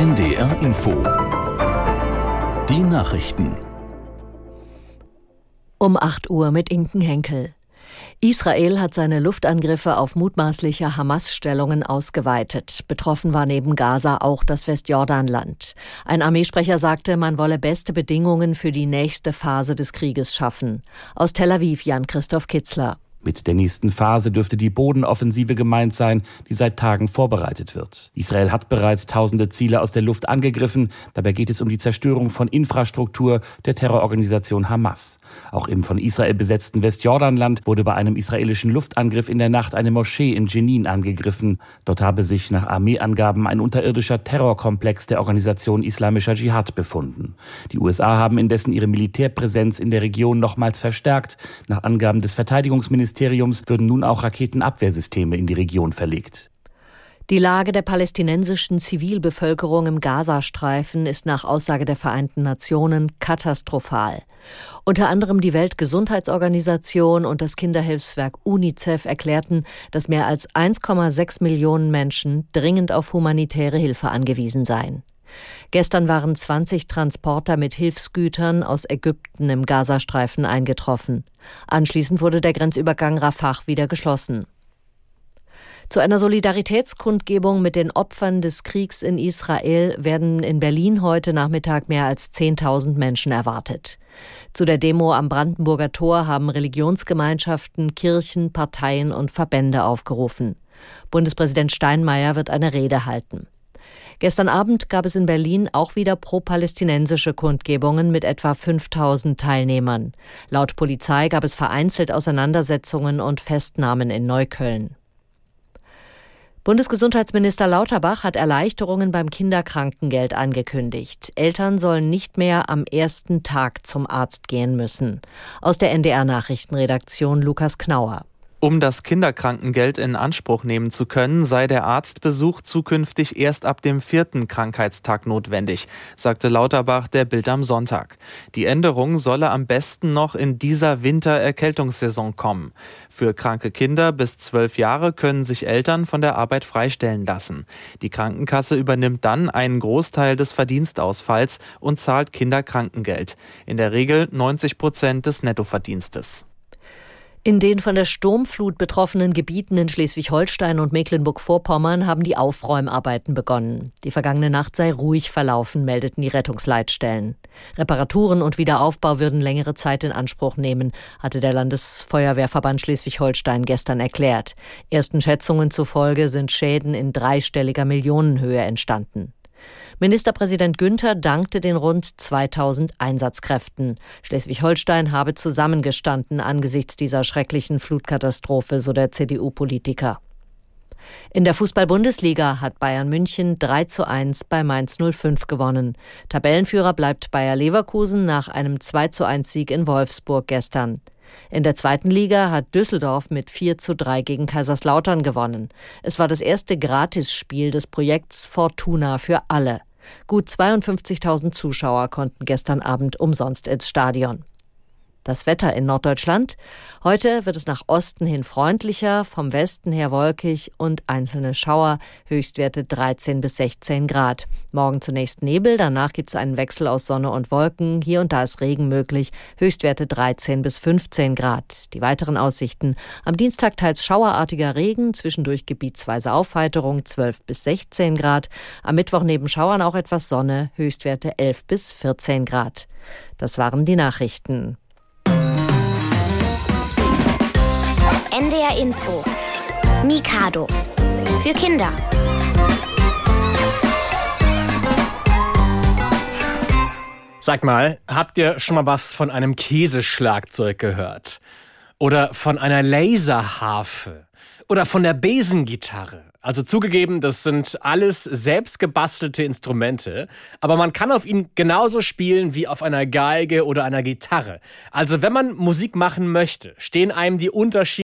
NDR Info. Die Nachrichten. Um 8 Uhr mit Inken Henkel. Israel hat seine Luftangriffe auf mutmaßliche Hamas-Stellungen ausgeweitet. Betroffen war neben Gaza auch das Westjordanland. Ein Armeesprecher sagte, man wolle beste Bedingungen für die nächste Phase des Krieges schaffen. Aus Tel Aviv Jan-Christoph Kitzler. Mit der nächsten Phase dürfte die Bodenoffensive gemeint sein, die seit Tagen vorbereitet wird. Israel hat bereits tausende Ziele aus der Luft angegriffen. Dabei geht es um die Zerstörung von Infrastruktur der Terrororganisation Hamas. Auch im von Israel besetzten Westjordanland wurde bei einem israelischen Luftangriff in der Nacht eine Moschee in Jenin angegriffen. Dort habe sich nach Armeeangaben ein unterirdischer Terrorkomplex der Organisation Islamischer Dschihad befunden. Die USA haben indessen ihre Militärpräsenz in der Region nochmals verstärkt. Nach Angaben des Verteidigungsministeriums Ministeriums würden nun auch Raketenabwehrsysteme in die Region verlegt. Die Lage der palästinensischen Zivilbevölkerung im Gazastreifen ist nach Aussage der Vereinten Nationen katastrophal. Unter anderem die Weltgesundheitsorganisation und das Kinderhilfswerk UNICEF erklärten, dass mehr als 1,6 Millionen Menschen dringend auf humanitäre Hilfe angewiesen seien. Gestern waren 20 Transporter mit Hilfsgütern aus Ägypten im Gazastreifen eingetroffen. Anschließend wurde der Grenzübergang Rafah wieder geschlossen. Zu einer Solidaritätskundgebung mit den Opfern des Kriegs in Israel werden in Berlin heute Nachmittag mehr als 10.000 Menschen erwartet. Zu der Demo am Brandenburger Tor haben Religionsgemeinschaften, Kirchen, Parteien und Verbände aufgerufen. Bundespräsident Steinmeier wird eine Rede halten. Gestern Abend gab es in Berlin auch wieder pro-palästinensische Kundgebungen mit etwa 5000 Teilnehmern. Laut Polizei gab es vereinzelt Auseinandersetzungen und Festnahmen in Neukölln. Bundesgesundheitsminister Lauterbach hat Erleichterungen beim Kinderkrankengeld angekündigt. Eltern sollen nicht mehr am ersten Tag zum Arzt gehen müssen. Aus der NDR Nachrichtenredaktion Lukas Knauer. Um das Kinderkrankengeld in Anspruch nehmen zu können, sei der Arztbesuch zukünftig erst ab dem vierten Krankheitstag notwendig, sagte Lauterbach der Bild am Sonntag. Die Änderung solle am besten noch in dieser Wintererkältungssaison kommen. Für kranke Kinder bis zwölf Jahre können sich Eltern von der Arbeit freistellen lassen. Die Krankenkasse übernimmt dann einen Großteil des Verdienstausfalls und zahlt Kinderkrankengeld. In der Regel 90 Prozent des Nettoverdienstes. In den von der Sturmflut betroffenen Gebieten in Schleswig-Holstein und Mecklenburg-Vorpommern haben die Aufräumarbeiten begonnen. Die vergangene Nacht sei ruhig verlaufen, meldeten die Rettungsleitstellen. Reparaturen und Wiederaufbau würden längere Zeit in Anspruch nehmen, hatte der Landesfeuerwehrverband Schleswig-Holstein gestern erklärt. Ersten Schätzungen zufolge sind Schäden in dreistelliger Millionenhöhe entstanden. Ministerpräsident Günther dankte den rund 2000 Einsatzkräften. Schleswig-Holstein habe zusammengestanden angesichts dieser schrecklichen Flutkatastrophe, so der CDU-Politiker. In der Fußball-Bundesliga hat Bayern München 3 zu 1 bei Mainz 05 gewonnen. Tabellenführer bleibt Bayer Leverkusen nach einem 2 zu 1 Sieg in Wolfsburg gestern. In der zweiten Liga hat Düsseldorf mit 4 zu 3 gegen Kaiserslautern gewonnen. Es war das erste Gratisspiel des Projekts Fortuna für alle. Gut 52.000 Zuschauer konnten gestern Abend umsonst ins Stadion. Das Wetter in Norddeutschland. Heute wird es nach Osten hin freundlicher, vom Westen her wolkig und einzelne Schauer, Höchstwerte 13 bis 16 Grad. Morgen zunächst Nebel, danach gibt es einen Wechsel aus Sonne und Wolken. Hier und da ist Regen möglich, Höchstwerte 13 bis 15 Grad. Die weiteren Aussichten. Am Dienstag teils schauerartiger Regen, zwischendurch gebietsweise Aufheiterung 12 bis 16 Grad. Am Mittwoch neben Schauern auch etwas Sonne, Höchstwerte 11 bis 14 Grad. Das waren die Nachrichten. NDR Info. Mikado. Für Kinder. Sag mal, habt ihr schon mal was von einem Käseschlagzeug gehört? Oder von einer Laserharfe? Oder von der Besengitarre? Also zugegeben, das sind alles selbstgebastelte Instrumente, aber man kann auf ihnen genauso spielen wie auf einer Geige oder einer Gitarre. Also wenn man Musik machen möchte, stehen einem die Unterschiede